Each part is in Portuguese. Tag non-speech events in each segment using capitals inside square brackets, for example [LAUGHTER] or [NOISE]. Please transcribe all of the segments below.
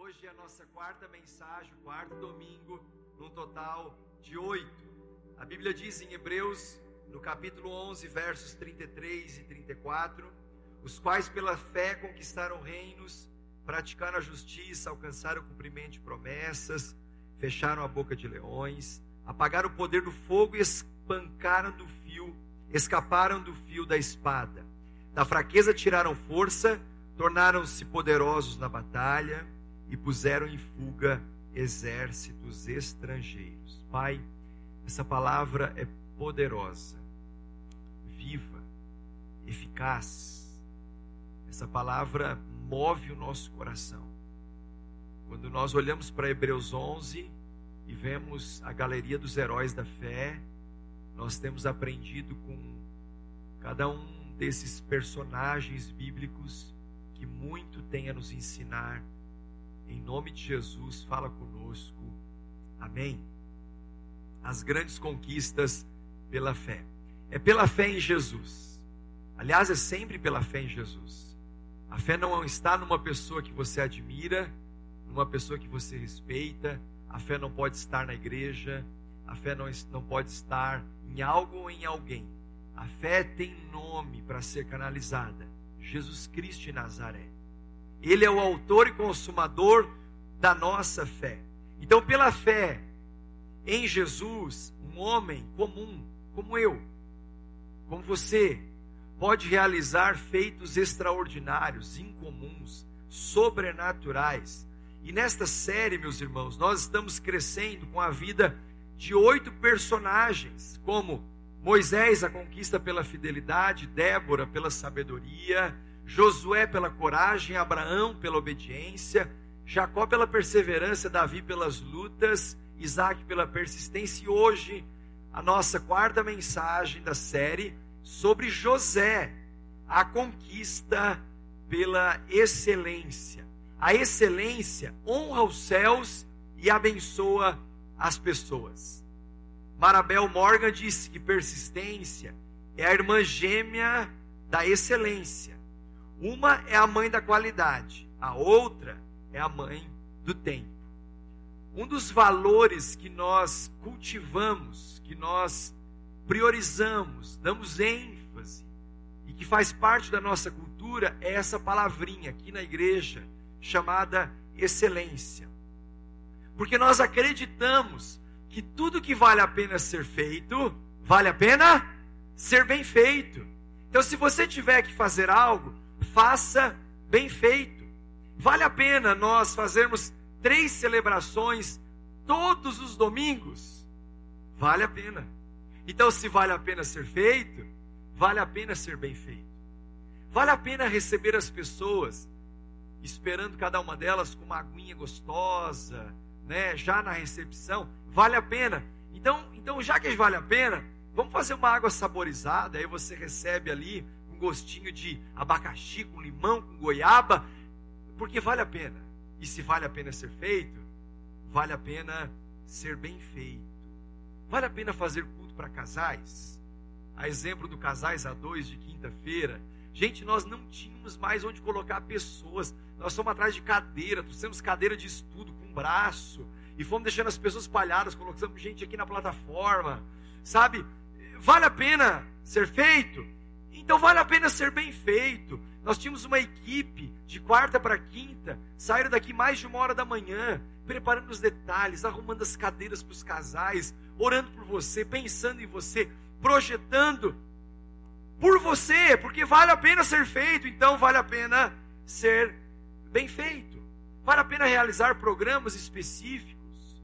Hoje é a nossa quarta mensagem, quarto domingo, num total de oito. A Bíblia diz em Hebreus, no capítulo 11, versos 33 e 34, os quais pela fé conquistaram reinos, praticaram a justiça, alcançaram o cumprimento de promessas, fecharam a boca de leões, apagaram o poder do fogo e espancaram do fio, escaparam do fio da espada. Da fraqueza tiraram força, tornaram-se poderosos na batalha e puseram em fuga exércitos estrangeiros. Pai, essa palavra é poderosa, viva, eficaz. Essa palavra move o nosso coração. Quando nós olhamos para Hebreus 11 e vemos a galeria dos heróis da fé, nós temos aprendido com cada um desses personagens bíblicos que muito tem a nos ensinar em nome de Jesus, fala conosco. Amém. As grandes conquistas pela fé. É pela fé em Jesus. Aliás, é sempre pela fé em Jesus. A fé não está numa pessoa que você admira, numa pessoa que você respeita. A fé não pode estar na igreja. A fé não, não pode estar em algo ou em alguém. A fé tem nome para ser canalizada: Jesus Cristo de Nazaré. Ele é o autor e consumador da nossa fé. Então, pela fé em Jesus, um homem comum, como eu, como você, pode realizar feitos extraordinários, incomuns, sobrenaturais. E nesta série, meus irmãos, nós estamos crescendo com a vida de oito personagens, como Moisés, a conquista pela fidelidade, Débora pela sabedoria, Josué pela coragem, Abraão pela obediência, Jacó pela perseverança, Davi pelas lutas, Isaac pela persistência. E hoje, a nossa quarta mensagem da série sobre José, a conquista pela excelência. A excelência honra os céus e abençoa as pessoas. Marabel Morgan disse que persistência é a irmã gêmea da excelência. Uma é a mãe da qualidade, a outra é a mãe do tempo. Um dos valores que nós cultivamos, que nós priorizamos, damos ênfase e que faz parte da nossa cultura é essa palavrinha aqui na igreja chamada excelência. Porque nós acreditamos que tudo que vale a pena ser feito, vale a pena ser bem feito. Então, se você tiver que fazer algo, faça bem feito. Vale a pena nós fazermos três celebrações todos os domingos? Vale a pena. Então, se vale a pena ser feito, vale a pena ser bem feito. Vale a pena receber as pessoas, esperando cada uma delas com uma aguinha gostosa, né, já na recepção, vale a pena. Então, então já que vale a pena, vamos fazer uma água saborizada, aí você recebe ali gostinho de abacaxi com limão, com goiaba, porque vale a pena. E se vale a pena ser feito, vale a pena ser bem feito. Vale a pena fazer culto para casais? A exemplo do Casais a dois de quinta-feira. Gente, nós não tínhamos mais onde colocar pessoas. Nós fomos atrás de cadeira, trouxemos cadeira de estudo com braço. E fomos deixando as pessoas espalhadas, colocamos gente aqui na plataforma. Sabe? Vale a pena ser feito? Então vale a pena ser bem feito. Nós tínhamos uma equipe de quarta para quinta, saíram daqui mais de uma hora da manhã, preparando os detalhes, arrumando as cadeiras para os casais, orando por você, pensando em você, projetando por você, porque vale a pena ser feito, então vale a pena ser bem feito. Vale a pena realizar programas específicos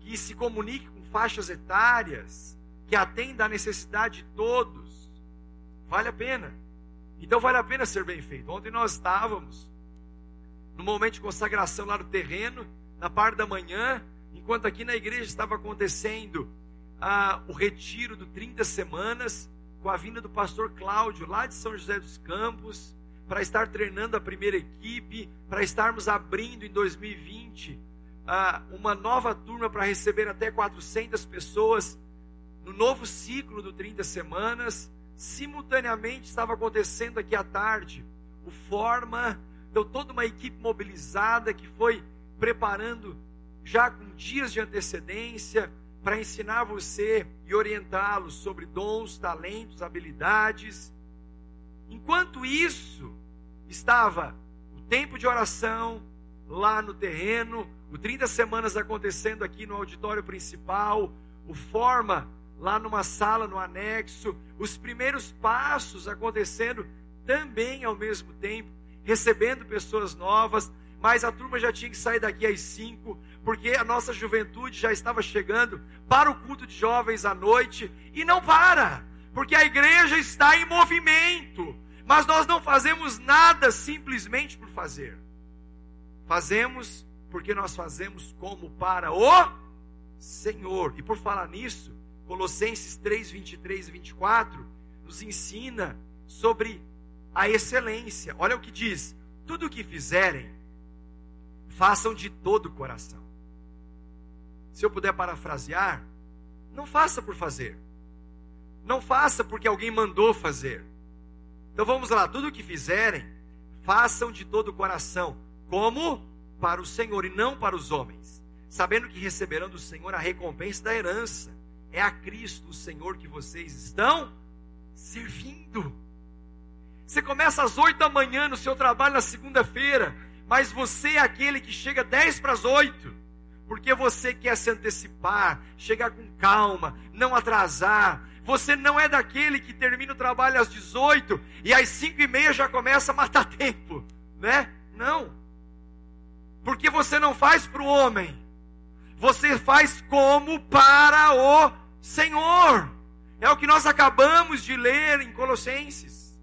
que se comuniquem com faixas etárias, que atendam à necessidade de todos Vale a pena. Então vale a pena ser bem feito. Ontem nós estávamos no momento de consagração lá no terreno, na parte da manhã, enquanto aqui na igreja estava acontecendo ah, o retiro do 30 semanas, com a vinda do pastor Cláudio, lá de São José dos Campos, para estar treinando a primeira equipe, para estarmos abrindo em 2020 ah, uma nova turma para receber até 400 pessoas no novo ciclo do 30 semanas simultaneamente estava acontecendo aqui à tarde o Forma Então, toda uma equipe mobilizada que foi preparando já com dias de antecedência para ensinar você e orientá-lo sobre dons, talentos, habilidades. Enquanto isso, estava o tempo de oração lá no terreno, o 30 semanas acontecendo aqui no auditório principal, o forma lá numa sala no anexo, os primeiros passos acontecendo também ao mesmo tempo, recebendo pessoas novas, mas a turma já tinha que sair daqui às cinco, porque a nossa juventude já estava chegando para o culto de jovens à noite e não para, porque a igreja está em movimento, mas nós não fazemos nada simplesmente por fazer, fazemos porque nós fazemos como para o Senhor, e por falar nisso, Colossenses 3, 23 e 24 nos ensina sobre a excelência. Olha o que diz: tudo o que fizerem, façam de todo o coração. Se eu puder parafrasear, não faça por fazer. Não faça porque alguém mandou fazer. Então vamos lá, tudo o que fizerem, façam de todo o coração, como para o Senhor e não para os homens, sabendo que receberão do Senhor a recompensa da herança é a Cristo, o Senhor, que vocês estão servindo. Você começa às oito da manhã no seu trabalho na segunda-feira, mas você é aquele que chega dez para as oito, porque você quer se antecipar, chegar com calma, não atrasar. Você não é daquele que termina o trabalho às 18 e às cinco e meia já começa a matar [LAUGHS] tempo, né? Não. Porque você não faz para o homem, você faz como para o Senhor. É o que nós acabamos de ler em Colossenses.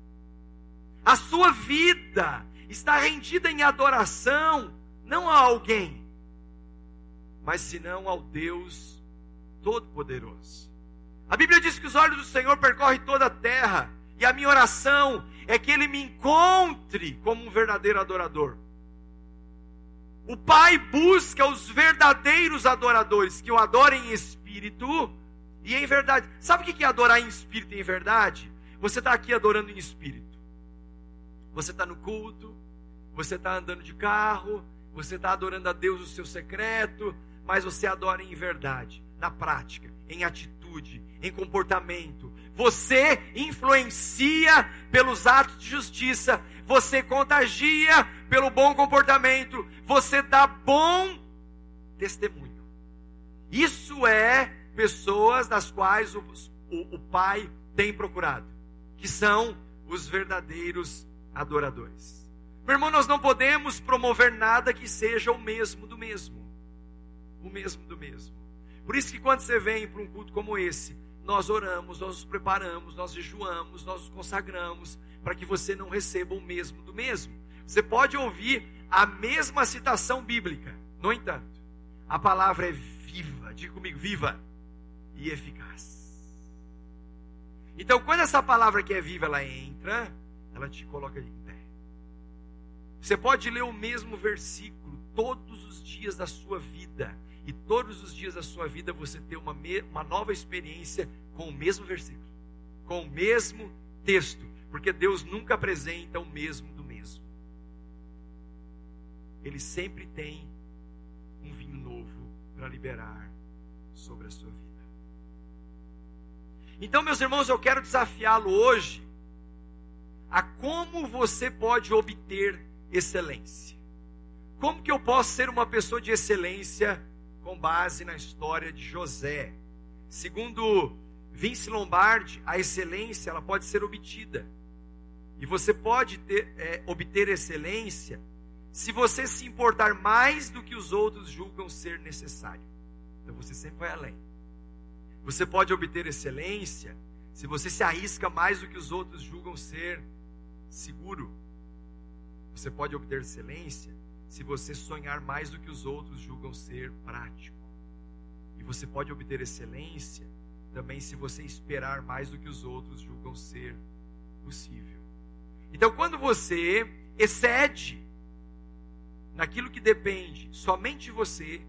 A sua vida está rendida em adoração, não a alguém, mas senão ao Deus Todo-Poderoso. A Bíblia diz que os olhos do Senhor percorrem toda a terra, e a minha oração é que Ele me encontre como um verdadeiro adorador. O Pai busca os verdadeiros adoradores que o adorem em espírito e em verdade. Sabe o que é adorar em espírito e em verdade? Você está aqui adorando em espírito. Você está no culto, você está andando de carro, você está adorando a Deus o seu secreto, mas você adora em verdade, na prática, em atitude, em comportamento. Você influencia pelos atos de justiça, você contagia pelo bom comportamento, você dá bom testemunho. Isso é pessoas das quais o, o, o Pai tem procurado, que são os verdadeiros adoradores. Meu irmão, nós não podemos promover nada que seja o mesmo do mesmo. O mesmo do mesmo. Por isso que quando você vem para um culto como esse, nós oramos, nós nos preparamos, nós jejuamos, nós nos consagramos, para que você não receba o mesmo do mesmo. Você pode ouvir a mesma citação bíblica, no entanto, a palavra é viva, diga comigo, viva e eficaz. Então, quando essa palavra que é viva ela entra, ela te coloca em pé. Você pode ler o mesmo versículo todos os dias da sua vida, e todos os dias da sua vida você ter uma, uma nova experiência com o mesmo versículo, com o mesmo texto, porque Deus nunca apresenta o mesmo do mesmo. Ele sempre tem um vinho novo para liberar sobre a sua vida. Então, meus irmãos, eu quero desafiá-lo hoje a como você pode obter excelência. Como que eu posso ser uma pessoa de excelência com base na história de José? Segundo Vince Lombardi, a excelência ela pode ser obtida. E você pode ter, é, obter excelência se você se importar mais do que os outros julgam ser necessário. Então você sempre vai além. Você pode obter excelência se você se arrisca mais do que os outros julgam ser seguro. Você pode obter excelência se você sonhar mais do que os outros julgam ser prático. E você pode obter excelência também se você esperar mais do que os outros julgam ser possível. Então, quando você excede naquilo que depende somente de você,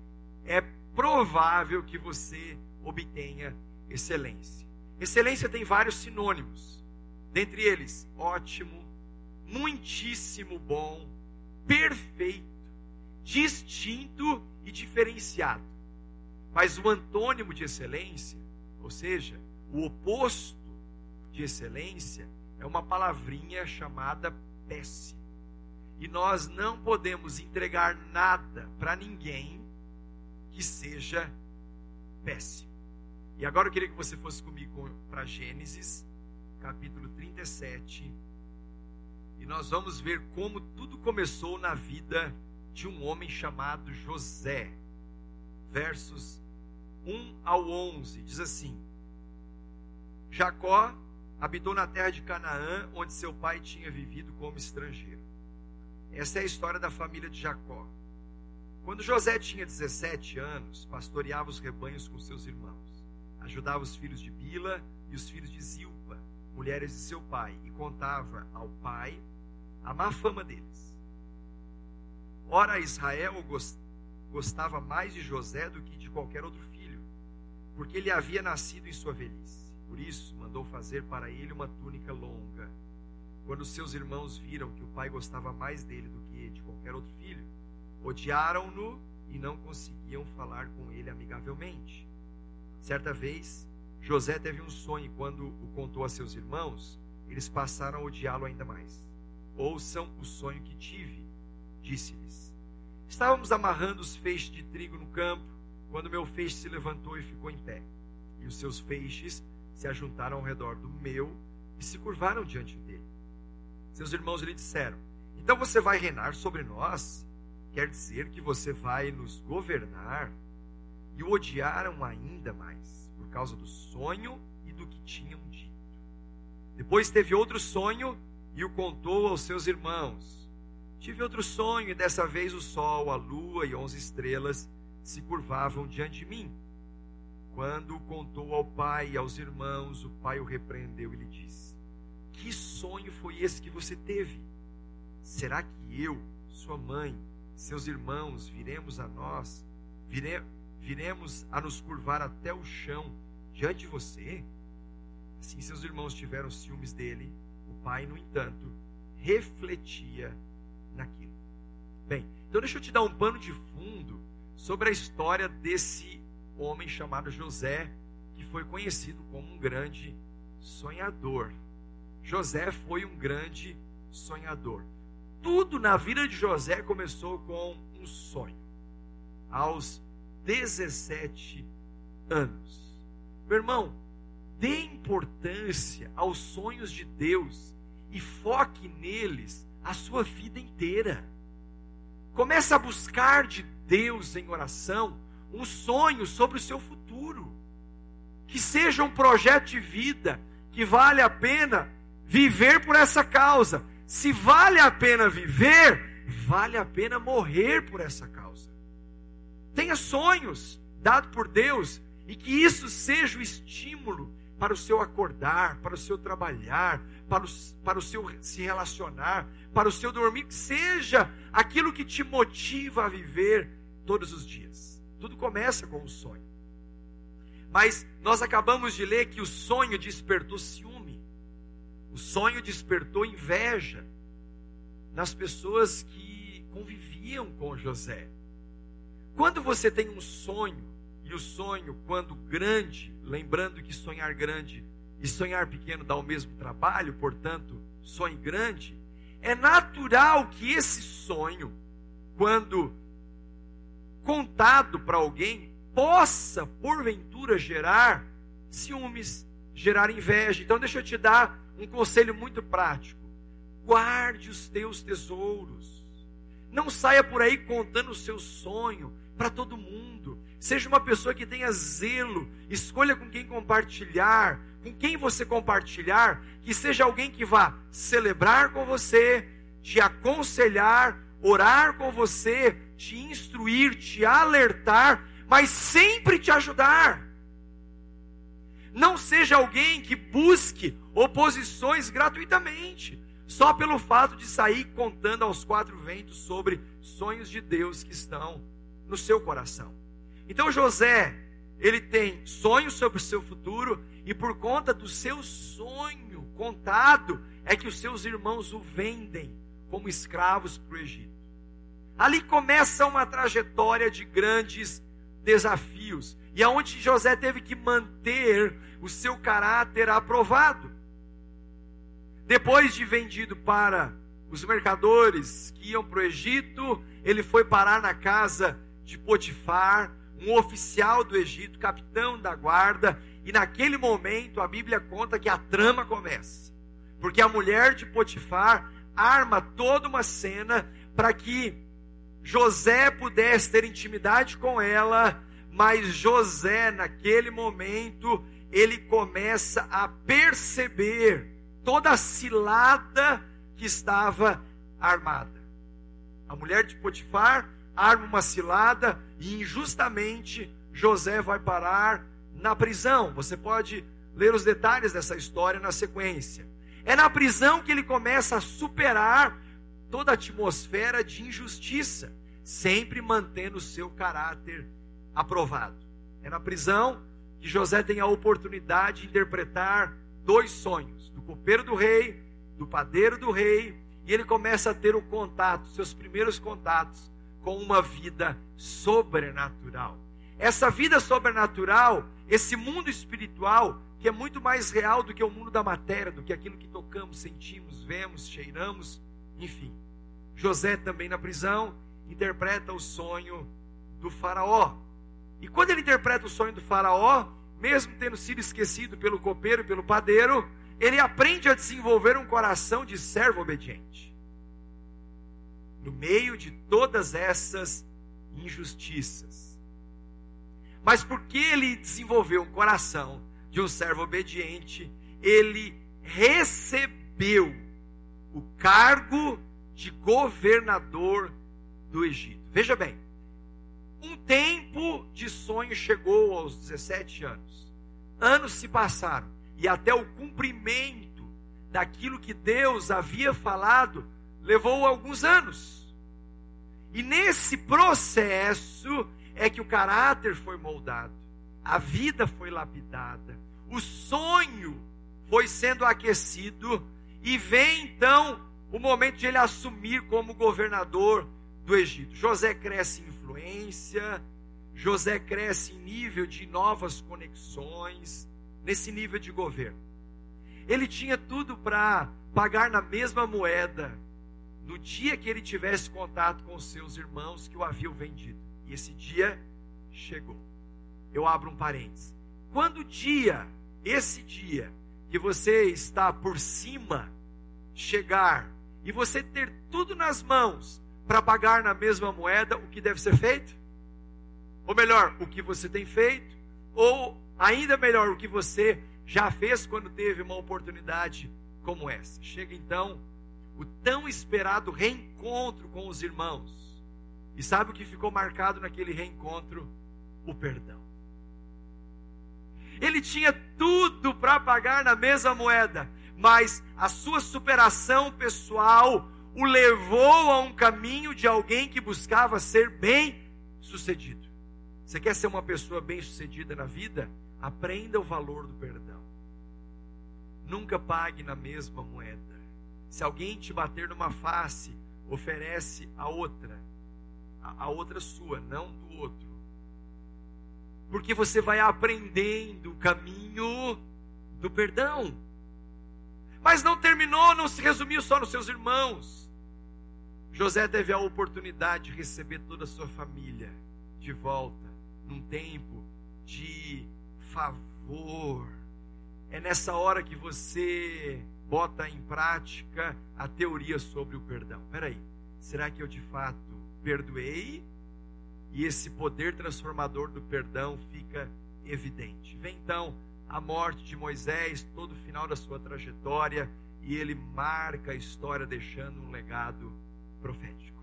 é provável que você obtenha excelência. Excelência tem vários sinônimos, dentre eles, ótimo, muitíssimo bom, perfeito, distinto e diferenciado. Mas o antônimo de excelência, ou seja, o oposto de excelência, é uma palavrinha chamada péssimo. E nós não podemos entregar nada para ninguém que seja péssimo. E agora eu queria que você fosse comigo para Gênesis, capítulo 37. E nós vamos ver como tudo começou na vida de um homem chamado José. Versos 1 ao 11 diz assim: Jacó habitou na terra de Canaã, onde seu pai tinha vivido como estrangeiro. Essa é a história da família de Jacó. Quando José tinha 17 anos, pastoreava os rebanhos com seus irmãos, ajudava os filhos de Bila e os filhos de Zilpa, mulheres de seu pai, e contava ao pai a má fama deles. Ora, Israel gostava mais de José do que de qualquer outro filho, porque ele havia nascido em sua velhice. Por isso, mandou fazer para ele uma túnica longa. Quando seus irmãos viram que o pai gostava mais dele do que de qualquer outro filho, odiaram-no e não conseguiam falar com ele amigavelmente. Certa vez, José teve um sonho e quando o contou a seus irmãos, eles passaram a odiá-lo ainda mais. Ouçam o sonho que tive, disse-lhes. Estávamos amarrando os feixes de trigo no campo, quando meu feixe se levantou e ficou em pé. E os seus feixes se ajuntaram ao redor do meu e se curvaram diante dele. Seus irmãos lhe disseram: Então você vai reinar sobre nós? Quer dizer que você vai nos governar? E o odiaram ainda mais, por causa do sonho e do que tinham dito. Depois teve outro sonho e o contou aos seus irmãos. Tive outro sonho, e dessa vez o sol, a lua e onze estrelas se curvavam diante de mim. Quando contou ao pai e aos irmãos, o pai o repreendeu e lhe disse: Que sonho foi esse que você teve? Será que eu, sua mãe, seus irmãos, viremos a nós, vire, viremos a nos curvar até o chão diante de você? Assim seus irmãos tiveram ciúmes dele. O pai, no entanto, refletia naquilo. Bem, então deixa eu te dar um pano de fundo sobre a história desse homem chamado José, que foi conhecido como um grande sonhador. José foi um grande sonhador. Tudo na vida de José começou com um sonho. Aos 17 anos. Meu irmão, dê importância aos sonhos de Deus e foque neles a sua vida inteira. Comece a buscar de Deus em oração um sonho sobre o seu futuro. Que seja um projeto de vida que vale a pena viver por essa causa. Se vale a pena viver, vale a pena morrer por essa causa. Tenha sonhos dados por Deus e que isso seja o estímulo para o seu acordar, para o seu trabalhar, para o, para o seu se relacionar, para o seu dormir, que seja aquilo que te motiva a viver todos os dias. Tudo começa com um sonho. Mas nós acabamos de ler que o sonho despertou ciúme. O sonho despertou inveja nas pessoas que conviviam com José. Quando você tem um sonho, e o sonho, quando grande, lembrando que sonhar grande e sonhar pequeno dá o mesmo trabalho, portanto, sonhe grande, é natural que esse sonho, quando contado para alguém possa, porventura, gerar ciúmes, gerar inveja. Então, deixa eu te dar um conselho muito prático: guarde os teus tesouros. Não saia por aí contando o seu sonho para todo mundo. Seja uma pessoa que tenha zelo. Escolha com quem compartilhar. Com quem você compartilhar, que seja alguém que vá celebrar com você, te aconselhar, orar com você, te instruir, te alertar, mas sempre te ajudar. Não seja alguém que busque oposições gratuitamente, só pelo fato de sair contando aos quatro ventos sobre sonhos de Deus que estão no seu coração. Então José, ele tem sonhos sobre o seu futuro e por conta do seu sonho contado é que os seus irmãos o vendem como escravos para o Egito. Ali começa uma trajetória de grandes desafios e aonde José teve que manter o seu caráter aprovado. Depois de vendido para os mercadores que iam para o Egito, ele foi parar na casa de Potifar, um oficial do Egito, capitão da guarda, e naquele momento a Bíblia conta que a trama começa. Porque a mulher de Potifar arma toda uma cena para que José pudesse ter intimidade com ela, mas José, naquele momento, ele começa a perceber toda a cilada que estava armada. A mulher de Potifar arma uma cilada e injustamente José vai parar na prisão. Você pode ler os detalhes dessa história na sequência. É na prisão que ele começa a superar toda a atmosfera de injustiça, sempre mantendo o seu caráter aprovado. É na prisão que José tem a oportunidade de interpretar dois sonhos: do copeiro do rei do padeiro do rei, e ele começa a ter o contato, seus primeiros contatos com uma vida sobrenatural. Essa vida sobrenatural, esse mundo espiritual, que é muito mais real do que o mundo da matéria, do que aquilo que tocamos, sentimos, vemos, cheiramos, enfim. José também na prisão interpreta o sonho do faraó. E quando ele interpreta o sonho do faraó, mesmo tendo sido esquecido pelo copeiro e pelo padeiro, ele aprende a desenvolver um coração de servo obediente. No meio de todas essas injustiças. Mas porque ele desenvolveu um coração de um servo obediente, ele recebeu o cargo de governador do Egito. Veja bem, um tempo de sonho chegou aos 17 anos. Anos se passaram e até o cumprimento daquilo que Deus havia falado levou alguns anos. E nesse processo é que o caráter foi moldado, a vida foi lapidada, o sonho foi sendo aquecido e vem então o momento de ele assumir como governador do Egito. José cresce em influência, José cresce em nível de novas conexões, nesse nível de governo. Ele tinha tudo para pagar na mesma moeda no dia que ele tivesse contato com os seus irmãos que o haviam vendido. E esse dia chegou. Eu abro um parênteses. Quando o dia, esse dia, que você está por cima, chegar e você ter tudo nas mãos para pagar na mesma moeda, o que deve ser feito? Ou melhor, o que você tem feito, ou Ainda melhor o que você já fez quando teve uma oportunidade como essa. Chega então o tão esperado reencontro com os irmãos. E sabe o que ficou marcado naquele reencontro? O perdão. Ele tinha tudo para pagar na mesma moeda, mas a sua superação pessoal o levou a um caminho de alguém que buscava ser bem sucedido. Você quer ser uma pessoa bem sucedida na vida? Aprenda o valor do perdão. Nunca pague na mesma moeda. Se alguém te bater numa face, oferece a outra, a, a outra sua, não do outro. Porque você vai aprendendo o caminho do perdão. Mas não terminou, não se resumiu só nos seus irmãos. José teve a oportunidade de receber toda a sua família de volta num tempo de favor. É nessa hora que você bota em prática a teoria sobre o perdão. Peraí, será que eu de fato perdoei? E esse poder transformador do perdão fica evidente. Vem então a morte de Moisés, todo o final da sua trajetória, e ele marca a história deixando um legado profético.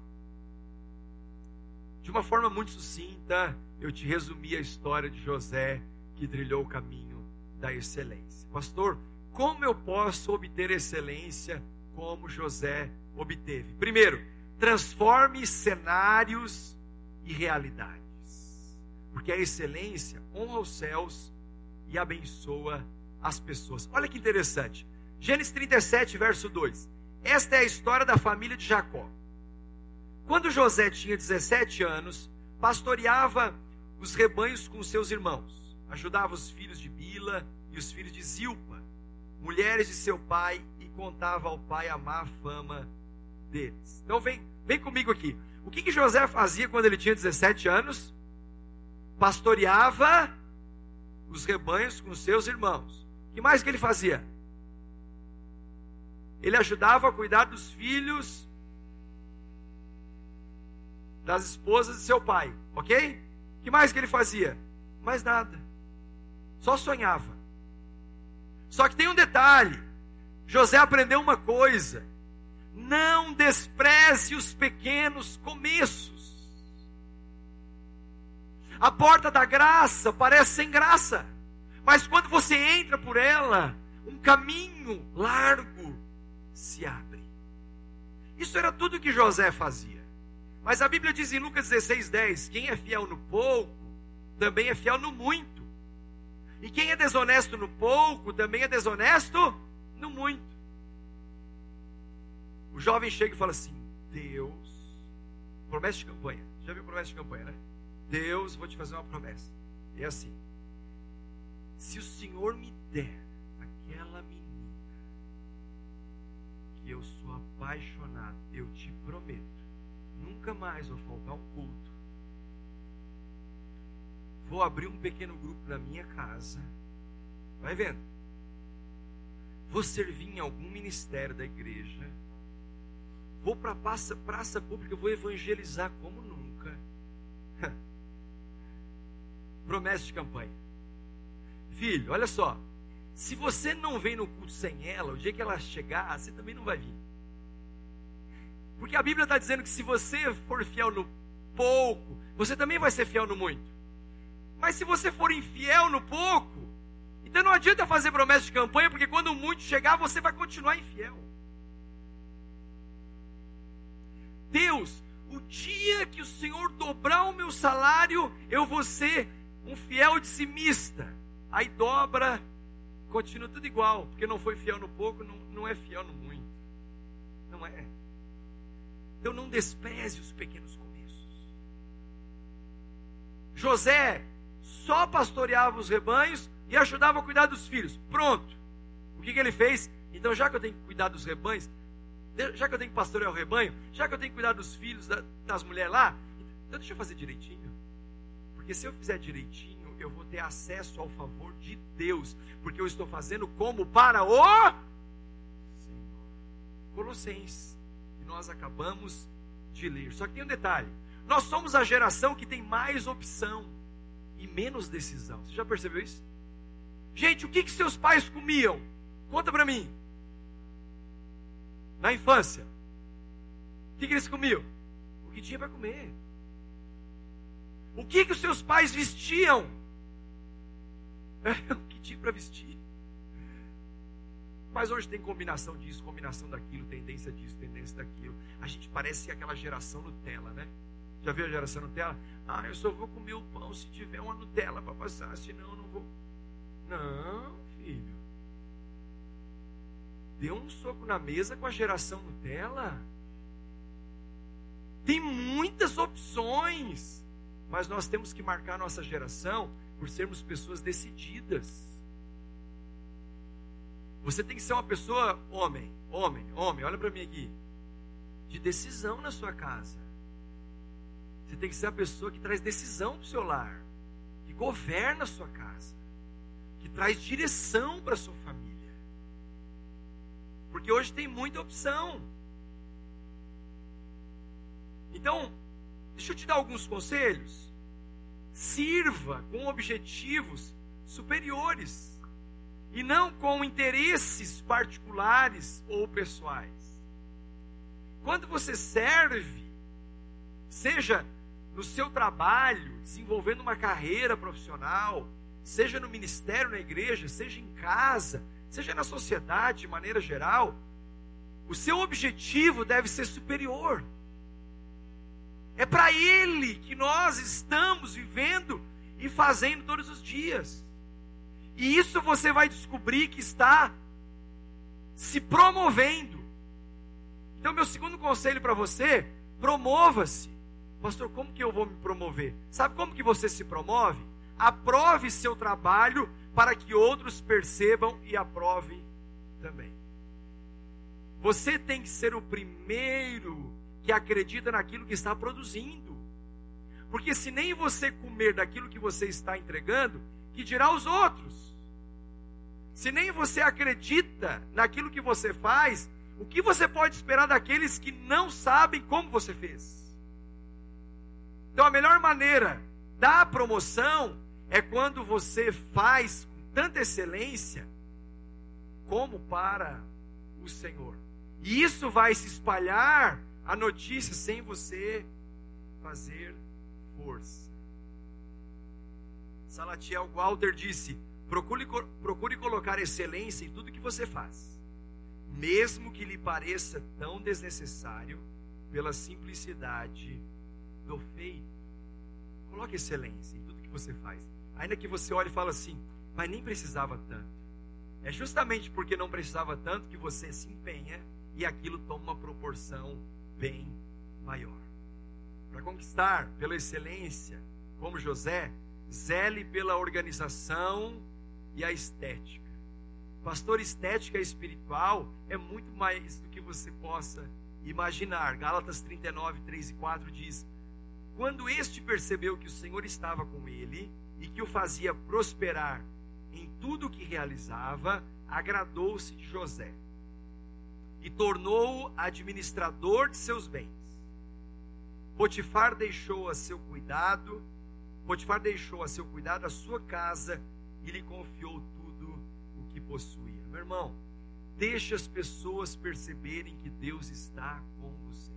De uma forma muito sucinta, eu te resumi a história de José que trilhou o caminho da excelência. Pastor, como eu posso obter excelência como José obteve? Primeiro, transforme cenários e realidades. Porque a excelência honra os céus e abençoa as pessoas. Olha que interessante. Gênesis 37, verso 2. Esta é a história da família de Jacó. Quando José tinha 17 anos, pastoreava os rebanhos com seus irmãos, ajudava os filhos de Bila e os filhos de Zilpa, mulheres de seu pai, e contava ao pai a má fama deles. Então vem, vem comigo aqui. O que, que José fazia quando ele tinha 17 anos? Pastoreava os rebanhos com seus irmãos. O que mais que ele fazia? Ele ajudava a cuidar dos filhos das esposas de seu pai, ok? O que mais que ele fazia? Mais nada. Só sonhava. Só que tem um detalhe: José aprendeu uma coisa. Não despreze os pequenos começos. A porta da graça parece sem graça, mas quando você entra por ela, um caminho largo se abre. Isso era tudo que José fazia. Mas a Bíblia diz em Lucas 16, 10: quem é fiel no pouco, também é fiel no muito. E quem é desonesto no pouco, também é desonesto no muito. O jovem chega e fala assim: Deus, promessa de campanha. Já viu promessa de campanha, né? Deus, vou te fazer uma promessa. É assim: se o Senhor me der aquela menina que eu sou apaixonado, eu te prometo, nunca mais vou faltar um culto. Vou abrir um pequeno grupo na minha casa. Vai vendo. Vou servir em algum ministério da igreja. Vou para a praça, praça pública, vou evangelizar como nunca. [LAUGHS] Promessa de campanha. Filho, olha só. Se você não vem no culto sem ela, o dia que ela chegar, você também não vai vir. Porque a Bíblia está dizendo que se você for fiel no pouco, você também vai ser fiel no muito. Mas se você for infiel no pouco, então não adianta fazer promessa de campanha, porque quando muito chegar, você vai continuar infiel. Deus, o dia que o Senhor dobrar o meu salário, eu vou ser um fiel dizimista. Aí dobra, continua tudo igual, porque não foi fiel no pouco, não, não é fiel no muito. Não é. Então não despreze os pequenos começos. José só pastoreava os rebanhos e ajudava a cuidar dos filhos. Pronto. O que, que ele fez? Então, já que eu tenho que cuidar dos rebanhos, já que eu tenho que pastorear o rebanho, já que eu tenho que cuidar dos filhos das mulheres lá, então deixa eu fazer direitinho. Porque se eu fizer direitinho, eu vou ter acesso ao favor de Deus. Porque eu estou fazendo como para o Senhor. Colossenses, nós acabamos de ler. Só que tem um detalhe: nós somos a geração que tem mais opção e menos decisão. Você já percebeu isso? Gente, o que, que seus pais comiam? Conta para mim. Na infância. O que, que eles comiam? O que tinha para comer. O que, que os seus pais vestiam? [LAUGHS] O que tinha para vestir. Mas hoje tem combinação disso, combinação daquilo, tendência disso, tendência daquilo. A gente parece aquela geração Nutella, né? Já viu a geração Nutella? Ah, eu só vou comer o pão se tiver uma Nutella para passar, senão eu não vou. Não, filho. Deu um soco na mesa com a geração Nutella. Tem muitas opções, mas nós temos que marcar nossa geração por sermos pessoas decididas. Você tem que ser uma pessoa, homem, homem, homem, olha para mim aqui, de decisão na sua casa. Você tem que ser a pessoa que traz decisão para o seu lar, que governa a sua casa, que traz direção para a sua família. Porque hoje tem muita opção. Então, deixa eu te dar alguns conselhos. Sirva com objetivos superiores e não com interesses particulares ou pessoais. Quando você serve, seja no seu trabalho, desenvolvendo uma carreira profissional, seja no ministério, na igreja, seja em casa, seja na sociedade de maneira geral, o seu objetivo deve ser superior. É para ele que nós estamos vivendo e fazendo todos os dias. E isso você vai descobrir que está se promovendo. Então, meu segundo conselho para você Promova-se. Pastor, como que eu vou me promover? Sabe como que você se promove? Aprove seu trabalho para que outros percebam e aprovem também. Você tem que ser o primeiro que acredita naquilo que está produzindo. Porque se nem você comer daquilo que você está entregando, que dirá os outros? Se nem você acredita naquilo que você faz, o que você pode esperar daqueles que não sabem como você fez? Então a melhor maneira da promoção é quando você faz com tanta excelência como para o Senhor. E isso vai se espalhar a notícia sem você fazer força. Salatiel Walter disse: procure, procure colocar excelência em tudo que você faz, mesmo que lhe pareça tão desnecessário pela simplicidade do feito. Coloque excelência em tudo que você faz. Ainda que você olhe e fale assim, mas nem precisava tanto. É justamente porque não precisava tanto que você se empenha e aquilo toma uma proporção bem maior. Para conquistar pela excelência, como José, zele pela organização e a estética. Pastor, estética espiritual é muito mais do que você possa imaginar. Gálatas 39, 3 e 4 diz: quando este percebeu que o Senhor estava com ele e que o fazia prosperar em tudo o que realizava, agradou-se de José e tornou-o administrador de seus bens. Potifar deixou a seu cuidado, Potifar deixou a seu cuidado a sua casa e lhe confiou tudo o que possuía. Meu irmão, deixe as pessoas perceberem que Deus está com você.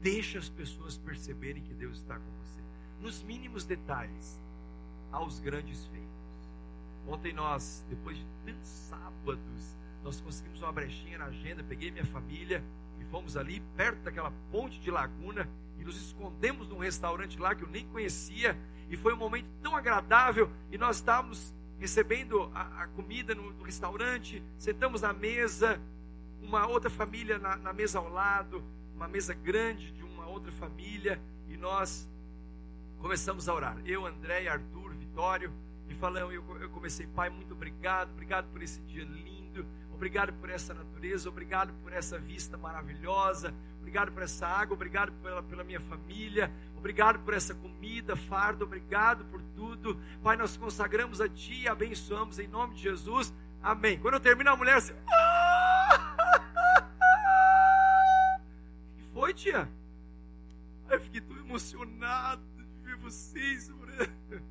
Deixa as pessoas perceberem que Deus está com você. Nos mínimos detalhes, aos grandes feitos. Ontem nós, depois de tantos sábados, nós conseguimos uma brechinha na agenda. Peguei minha família e fomos ali perto daquela ponte de laguna e nos escondemos num restaurante lá que eu nem conhecia. E foi um momento tão agradável. E nós estávamos recebendo a, a comida no, no, restaurante, sentamos na mesa, uma outra família na, na mesa ao lado uma mesa grande de uma outra família e nós começamos a orar. Eu, André, Arthur, Vitório, e falamos, eu, eu comecei, Pai, muito obrigado, obrigado por esse dia lindo, obrigado por essa natureza, obrigado por essa vista maravilhosa, obrigado por essa água, obrigado pela, pela minha família, obrigado por essa comida, fardo, obrigado por tudo. Pai, nós consagramos a Ti e abençoamos em nome de Jesus. Amém. Quando eu termino, a mulher assim. Foi, tia? Aí eu fiquei tão emocionado de ver vocês orando.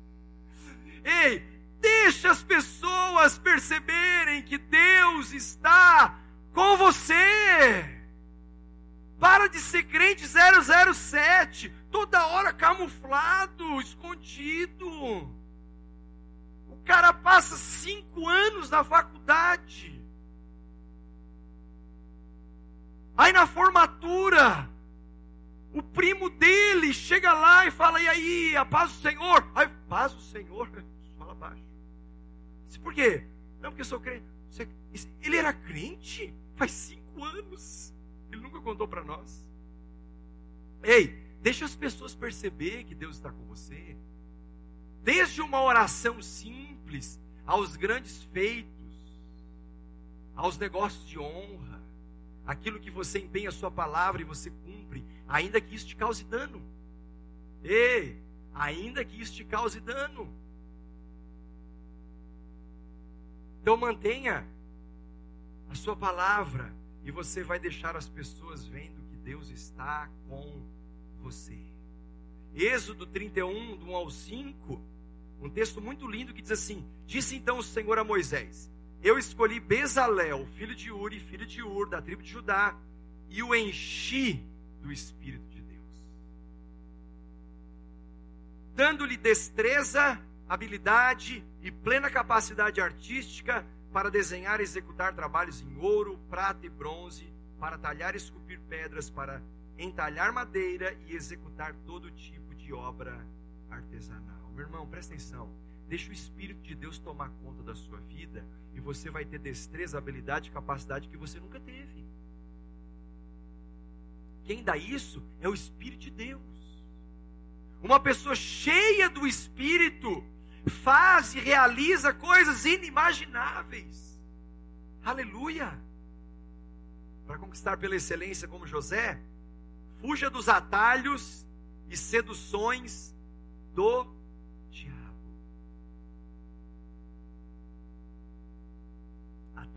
Ei, deixa as pessoas perceberem que Deus está com você. Para de ser crente 007, toda hora camuflado, escondido. O cara passa cinco anos na faculdade Aí na formatura, o primo dele chega lá e fala: E aí, a paz do Senhor? Aí, paz do Senhor? [LAUGHS] Fala baixo. Por quê? Não, porque eu sou crente. Ele era crente faz cinco anos. Ele nunca contou para nós. Ei, deixa as pessoas perceber que Deus está com você. Desde uma oração simples aos grandes feitos, aos negócios de honra aquilo que você empenha a sua palavra e você cumpre, ainda que isso te cause dano. Ei, ainda que isso te cause dano. Então mantenha a sua palavra e você vai deixar as pessoas vendo que Deus está com você. Êxodo 31, do 1 ao 5, um texto muito lindo que diz assim: Disse então o Senhor a Moisés: eu escolhi Bezalel, filho de Uri, filho de Ur, da tribo de Judá, e o enchi do Espírito de Deus, dando-lhe destreza, habilidade e plena capacidade artística para desenhar e executar trabalhos em ouro, prata e bronze, para talhar e esculpir pedras, para entalhar madeira e executar todo tipo de obra artesanal. Meu irmão, presta atenção. Deixa o Espírito de Deus tomar conta da sua vida e você vai ter destreza, habilidade e capacidade que você nunca teve. Quem dá isso é o Espírito de Deus. Uma pessoa cheia do Espírito faz e realiza coisas inimagináveis. Aleluia! Para conquistar pela excelência como José, fuja dos atalhos e seduções do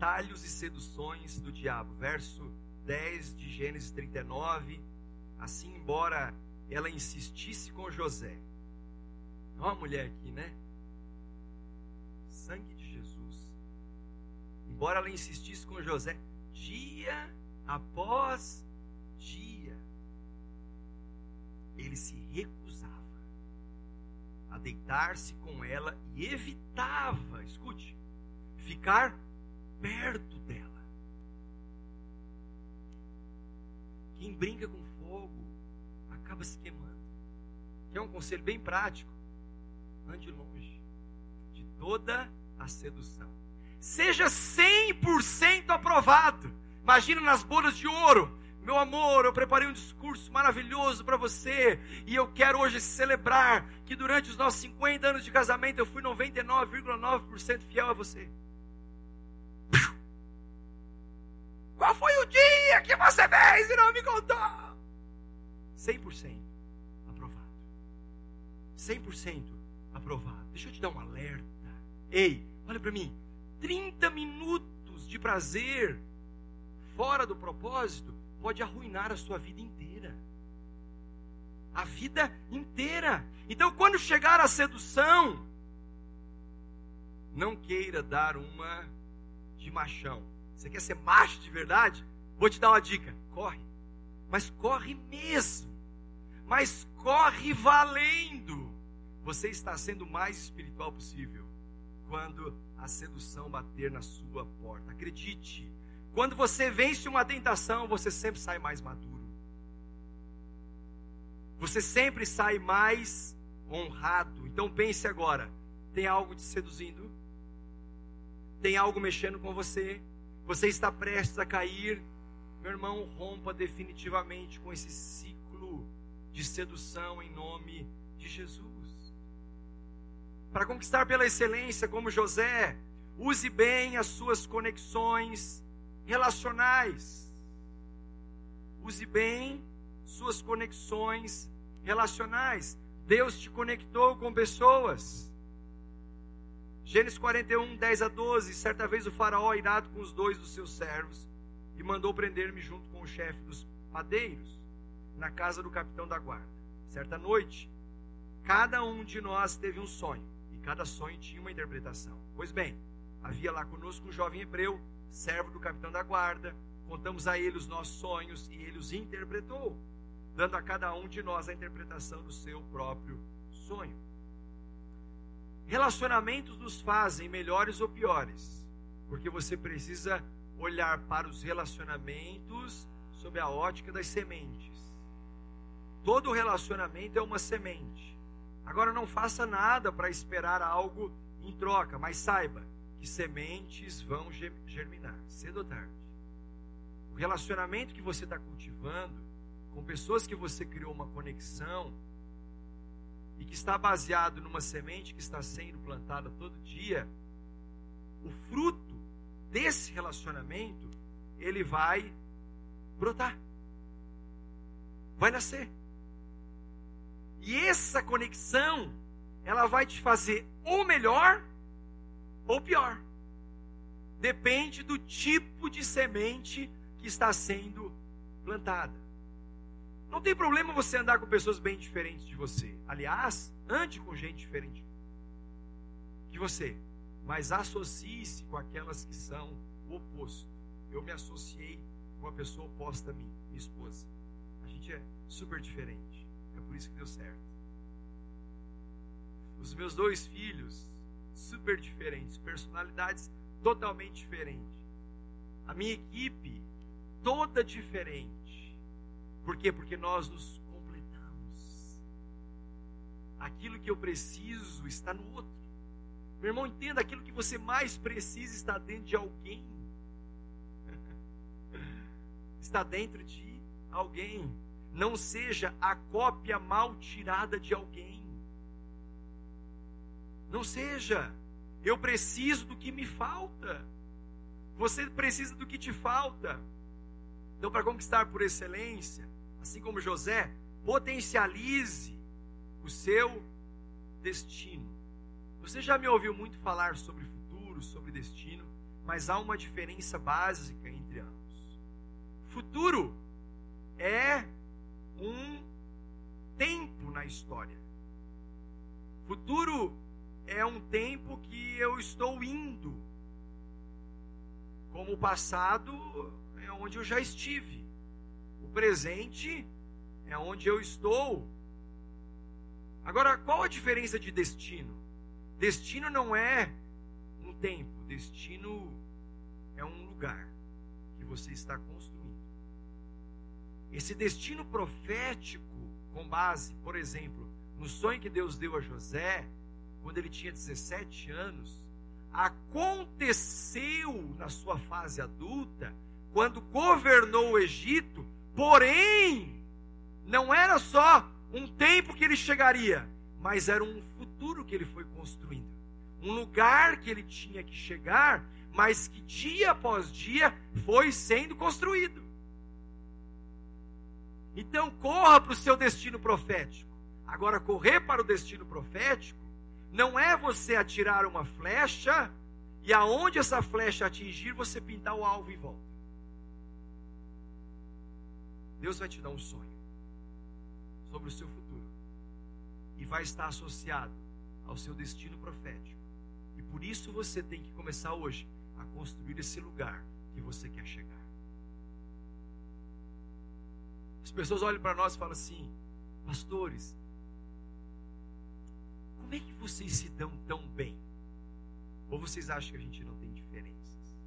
Atalhos e seduções do diabo. Verso 10 de Gênesis 39. Assim, embora ela insistisse com José. Olha uma mulher aqui, né? Sangue de Jesus. Embora ela insistisse com José, dia após dia, ele se recusava a deitar-se com ela e evitava, escute, ficar perto dela. Quem brinca com fogo acaba se queimando. Que é um conselho bem prático. Ande longe de toda a sedução. Seja 100% aprovado. Imagina nas bodas de ouro. Meu amor, eu preparei um discurso maravilhoso para você e eu quero hoje celebrar que durante os nossos 50 anos de casamento eu fui 99,9% fiel a você. Qual foi o dia que você fez e não me contou? 100% aprovado. 100% aprovado. Deixa eu te dar um alerta. Ei, olha para mim. 30 minutos de prazer fora do propósito pode arruinar a sua vida inteira. A vida inteira. Então, quando chegar a sedução, não queira dar uma de machão. Você quer ser macho de verdade? Vou te dar uma dica: corre. Mas corre mesmo. Mas corre valendo. Você está sendo o mais espiritual possível quando a sedução bater na sua porta. Acredite, quando você vence uma tentação, você sempre sai mais maduro. Você sempre sai mais honrado. Então pense agora: tem algo te seduzindo? Tem algo mexendo com você? Você está prestes a cair, meu irmão, rompa definitivamente com esse ciclo de sedução em nome de Jesus. Para conquistar pela excelência, como José, use bem as suas conexões relacionais. Use bem suas conexões relacionais. Deus te conectou com pessoas. Gênesis 41, 10 a 12. Certa vez o faraó, irado com os dois dos seus servos, e mandou prender-me junto com o chefe dos padeiros, na casa do capitão da guarda. Certa noite, cada um de nós teve um sonho, e cada sonho tinha uma interpretação. Pois bem, havia lá conosco um jovem hebreu, servo do capitão da guarda. Contamos a ele os nossos sonhos e ele os interpretou, dando a cada um de nós a interpretação do seu próprio sonho. Relacionamentos nos fazem melhores ou piores, porque você precisa olhar para os relacionamentos sob a ótica das sementes. Todo relacionamento é uma semente. Agora não faça nada para esperar algo em troca, mas saiba que sementes vão germinar, cedo ou tarde. O relacionamento que você está cultivando com pessoas que você criou uma conexão e que está baseado numa semente que está sendo plantada todo dia, o fruto desse relacionamento, ele vai brotar. Vai nascer. E essa conexão, ela vai te fazer ou melhor ou pior. Depende do tipo de semente que está sendo plantada. Não tem problema você andar com pessoas bem diferentes de você. Aliás, ande com gente diferente de você. Mas associe-se com aquelas que são o oposto. Eu me associei com uma pessoa oposta a mim, minha esposa. A gente é super diferente. É por isso que deu certo. Os meus dois filhos, super diferentes, personalidades totalmente diferentes. A minha equipe, toda diferente por quê? Porque nós nos completamos. Aquilo que eu preciso está no outro. Meu irmão, entenda: aquilo que você mais precisa está dentro de alguém. [LAUGHS] está dentro de alguém. não seja a cópia mal tirada de alguém. Não seja. Eu preciso do que me falta. Você precisa do que te falta. Então, para conquistar por excelência, assim como José, potencialize o seu destino. Você já me ouviu muito falar sobre futuro, sobre destino, mas há uma diferença básica entre ambos. Futuro é um tempo na história. Futuro é um tempo que eu estou indo. Como o passado é onde eu já estive. O presente é onde eu estou. Agora, qual a diferença de destino? Destino não é um tempo, destino é um lugar que você está construindo. Esse destino profético, com base, por exemplo, no sonho que Deus deu a José, quando ele tinha 17 anos, aconteceu na sua fase adulta, quando governou o Egito, porém, não era só um tempo que ele chegaria, mas era um futuro que ele foi construindo. Um lugar que ele tinha que chegar, mas que dia após dia foi sendo construído. Então, corra para o seu destino profético. Agora, correr para o destino profético não é você atirar uma flecha e aonde essa flecha atingir, você pintar o alvo em volta. Deus vai te dar um sonho sobre o seu futuro e vai estar associado ao seu destino profético. E por isso você tem que começar hoje a construir esse lugar que você quer chegar. As pessoas olham para nós e falam assim: Pastores, como é que vocês se dão tão bem? Ou vocês acham que a gente não tem diferenças?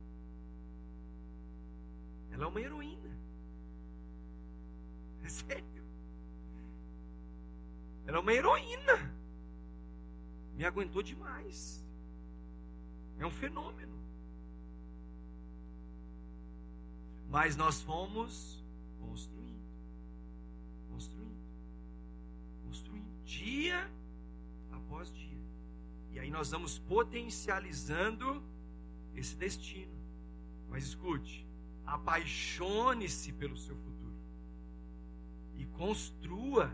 Ela é uma heroína. É sério. Ela é uma heroína. Me aguentou demais. É um fenômeno. Mas nós fomos construindo, construindo, construindo, dia após dia. E aí nós vamos potencializando esse destino. Mas escute, apaixone-se pelo seu futuro e construa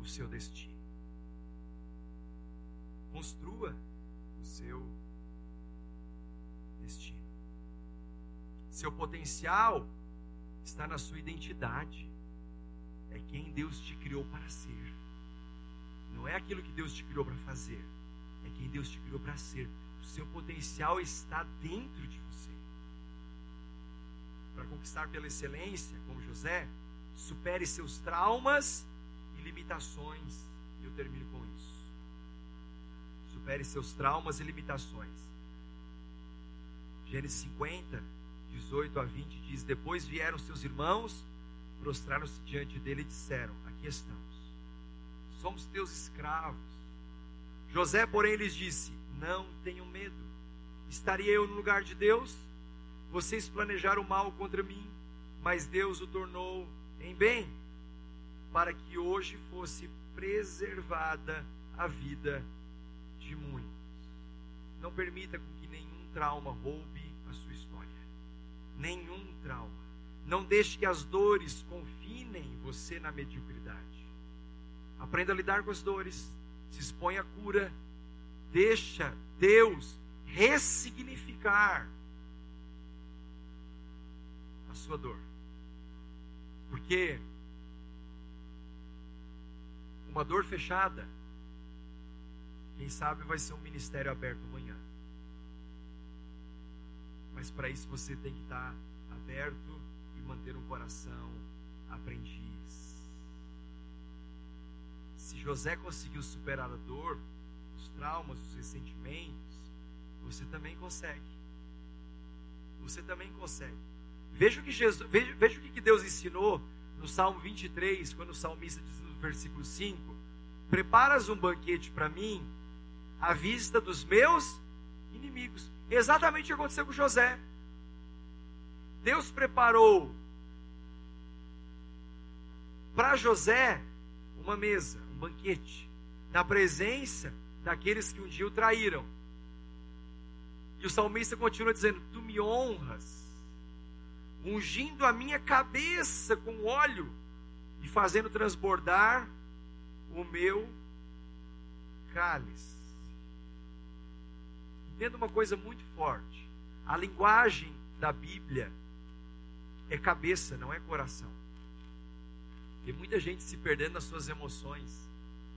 o seu destino. Construa o seu destino. Seu potencial está na sua identidade. É quem Deus te criou para ser. Não é aquilo que Deus te criou para fazer, é quem Deus te criou para ser. O seu potencial está dentro de você. Para conquistar pela excelência, como José, supere seus traumas e limitações. E eu termino com isso. Supere seus traumas e limitações. Gênesis 50, 18 a 20 diz: Depois vieram seus irmãos, prostraram-se diante dele e disseram: Aqui estamos somos teus escravos. José, porém, lhes disse: Não tenham medo. Estaria eu no lugar de Deus? Vocês planejaram mal contra mim, mas Deus o tornou em bem, para que hoje fosse preservada a vida de muitos. Não permita que nenhum trauma roube a sua história. Nenhum trauma. Não deixe que as dores confinem você na mediocridade. Aprenda a lidar com as dores. Se expõe à cura. Deixa Deus ressignificar a sua dor. Porque uma dor fechada, quem sabe vai ser um ministério aberto amanhã. Mas para isso você tem que estar aberto e manter um coração aprendido. Se José conseguiu superar a dor, os traumas, os ressentimentos, você também consegue. Você também consegue. Veja o que, Jesus, veja, veja o que Deus ensinou no Salmo 23, quando o salmista diz no versículo 5: Preparas um banquete para mim à vista dos meus inimigos. Exatamente o que aconteceu com José. Deus preparou para José uma mesa, um banquete, na presença daqueles que um dia o traíram. E o salmista continua dizendo: Tu me honras, ungindo a minha cabeça com óleo e fazendo transbordar o meu cálice. Entenda uma coisa muito forte: a linguagem da Bíblia é cabeça, não é coração. Tem muita gente se perdendo nas suas emoções,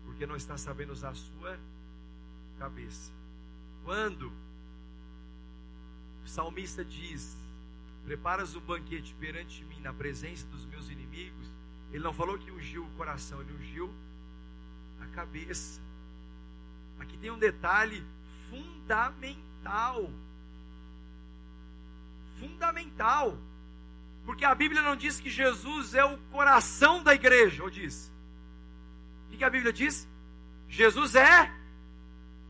porque não está sabendo usar a sua cabeça. Quando o salmista diz: Preparas o banquete perante mim na presença dos meus inimigos, ele não falou que ungiu o coração, ele ungiu a cabeça. Aqui tem um detalhe fundamental. Fundamental. Porque a Bíblia não diz que Jesus é o coração da igreja, ou diz? O que a Bíblia diz? Jesus é a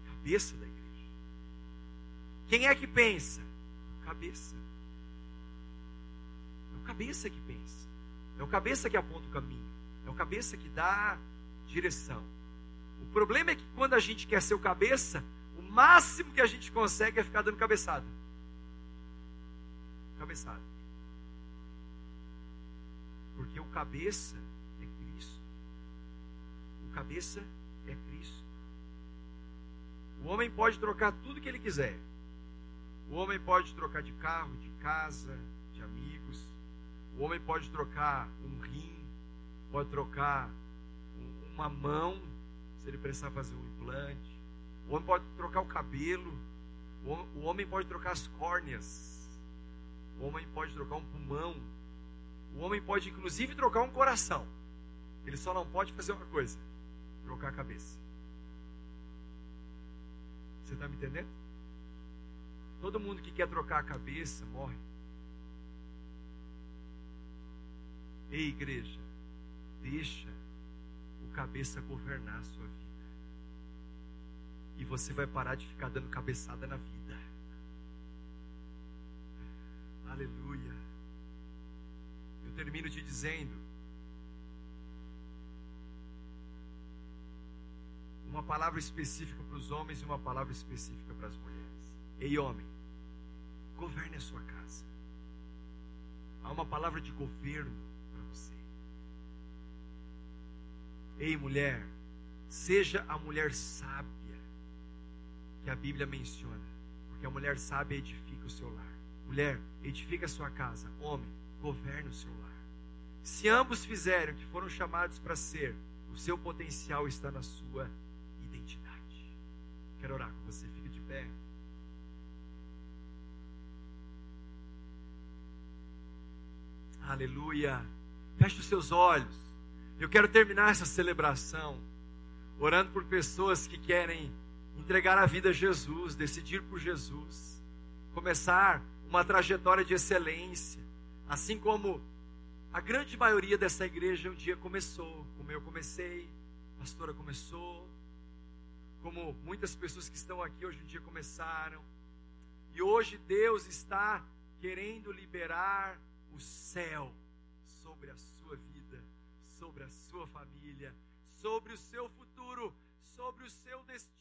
cabeça da igreja. Quem é que pensa? Cabeça. É o cabeça que pensa. É o cabeça que aponta o caminho. É o cabeça que dá direção. O problema é que quando a gente quer ser o cabeça, o máximo que a gente consegue é ficar dando cabeçada. Cabeçada. Porque o cabeça é Cristo. O cabeça é Cristo. O homem pode trocar tudo que ele quiser. O homem pode trocar de carro, de casa, de amigos. O homem pode trocar um rim, pode trocar uma mão, se ele precisar fazer um implante. O homem pode trocar o cabelo. O homem pode trocar as córneas. O homem pode trocar um pulmão. O homem pode, inclusive, trocar um coração. Ele só não pode fazer uma coisa: trocar a cabeça. Você está me entendendo? Todo mundo que quer trocar a cabeça morre. Ei, igreja, deixa o cabeça governar a sua vida. E você vai parar de ficar dando cabeçada na vida. Aleluia. Eu termino te dizendo uma palavra específica para os homens e uma palavra específica para as mulheres. Ei, homem, governe a sua casa. Há uma palavra de governo para você. Ei, mulher, seja a mulher sábia que a Bíblia menciona, porque a mulher sábia edifica o seu lar. Mulher, edifica a sua casa. Homem, governe o seu lar. Se ambos fizerem o que foram chamados para ser, o seu potencial está na sua identidade. Quero orar com você, fica de pé. Aleluia. Feche os seus olhos. Eu quero terminar essa celebração orando por pessoas que querem entregar a vida a Jesus, decidir por Jesus, começar uma trajetória de excelência, assim como a grande maioria dessa igreja um dia começou, como eu comecei, a pastora começou, como muitas pessoas que estão aqui hoje em dia começaram. E hoje Deus está querendo liberar o céu sobre a sua vida, sobre a sua família, sobre o seu futuro, sobre o seu destino.